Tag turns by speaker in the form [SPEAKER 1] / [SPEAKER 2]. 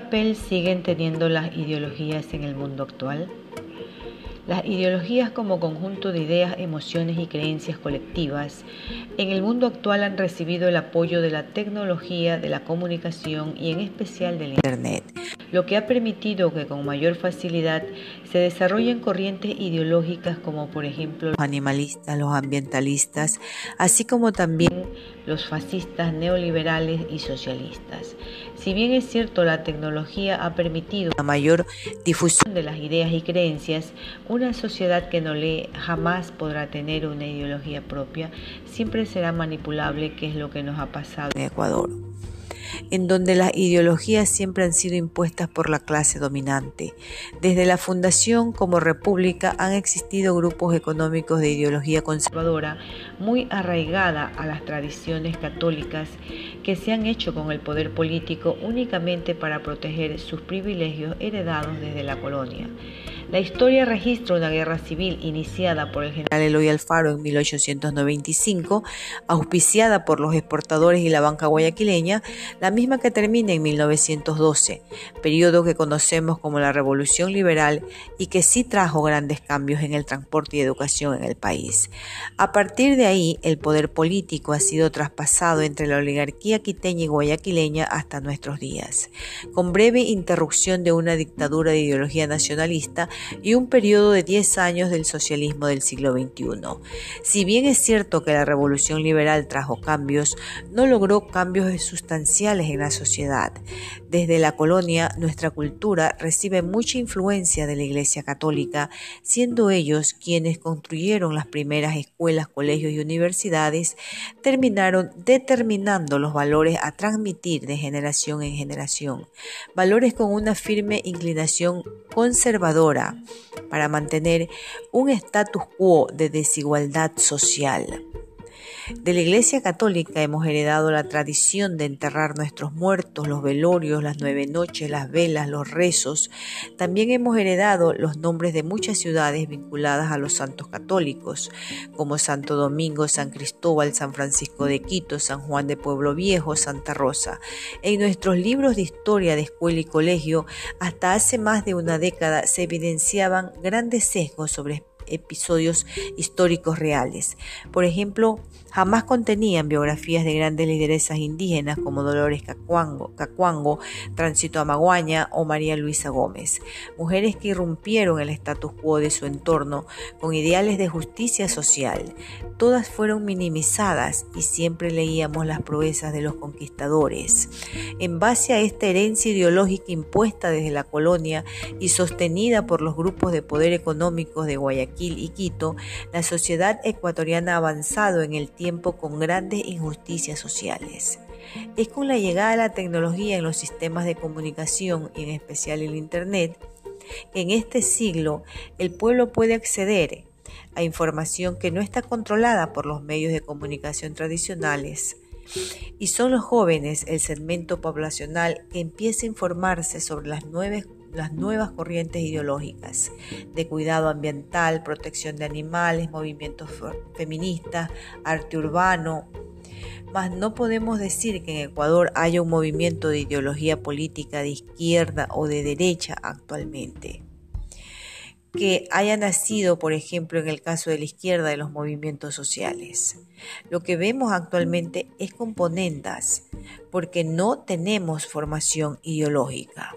[SPEAKER 1] papel siguen teniendo las ideologías en el mundo actual? Las ideologías como conjunto de ideas, emociones y creencias colectivas en el mundo actual han recibido el apoyo de la tecnología, de la comunicación y en especial del Internet, lo que ha permitido que con mayor facilidad se desarrollen corrientes ideológicas como por ejemplo los animalistas, los ambientalistas, así como también los fascistas, neoliberales y socialistas. Si bien es cierto la tecnología ha permitido la mayor difusión de las ideas y creencias, una sociedad que no lee jamás podrá tener una ideología propia, siempre será manipulable, que es lo que nos ha pasado en Ecuador en donde las ideologías siempre han sido impuestas por la clase dominante. Desde la fundación como república han existido grupos económicos de ideología conservadora muy arraigada a las tradiciones católicas que se han hecho con el poder político únicamente para proteger sus privilegios heredados desde la colonia. La historia registra una guerra civil iniciada por el general Eloy Alfaro en 1895, auspiciada por los exportadores y la banca guayaquileña, la misma que termina en 1912, periodo que conocemos como la Revolución Liberal y que sí trajo grandes cambios en el transporte y educación en el país. A partir de ahí, el poder político ha sido traspasado entre la oligarquía quiteña y guayaquileña hasta nuestros días, con breve interrupción de una dictadura de ideología nacionalista y un periodo de 10 años del socialismo del siglo XXI. Si bien es cierto que la revolución liberal trajo cambios, no logró cambios sustanciales en la sociedad. Desde la colonia, nuestra cultura recibe mucha influencia de la Iglesia Católica, siendo ellos quienes construyeron las primeras escuelas, colegios y universidades, terminaron determinando los valores a transmitir de generación en generación, valores con una firme inclinación conservadora para mantener un status quo de desigualdad social. De la Iglesia Católica hemos heredado la tradición de enterrar nuestros muertos, los velorios, las nueve noches, las velas, los rezos. También hemos heredado los nombres de muchas ciudades vinculadas a los santos católicos, como Santo Domingo, San Cristóbal, San Francisco de Quito, San Juan de Pueblo Viejo, Santa Rosa. En nuestros libros de historia de escuela y colegio, hasta hace más de una década se evidenciaban grandes sesgos sobre episodios históricos reales. Por ejemplo, jamás contenían biografías de grandes lideresas indígenas como Dolores Cacuango, Cacuango, Tránsito Amaguaña o María Luisa Gómez, mujeres que irrumpieron el status quo de su entorno con ideales de justicia social. Todas fueron minimizadas y siempre leíamos las proezas de los conquistadores. En base a esta herencia ideológica impuesta desde la colonia y sostenida por los grupos de poder económicos de Guayaquil, y Quito, la sociedad ecuatoriana ha avanzado en el tiempo con grandes injusticias sociales. Es con la llegada de la tecnología en los sistemas de comunicación y en especial el Internet que en este siglo el pueblo puede acceder a información que no está controlada por los medios de comunicación tradicionales. Y son los jóvenes el segmento poblacional que empieza a informarse sobre las nuevas las nuevas corrientes ideológicas de cuidado ambiental, protección de animales, movimientos feministas, arte urbano. Mas no podemos decir que en Ecuador haya un movimiento de ideología política de izquierda o de derecha actualmente que haya nacido, por ejemplo, en el caso de la izquierda de los movimientos sociales. Lo que vemos actualmente es componendas, porque no tenemos formación ideológica.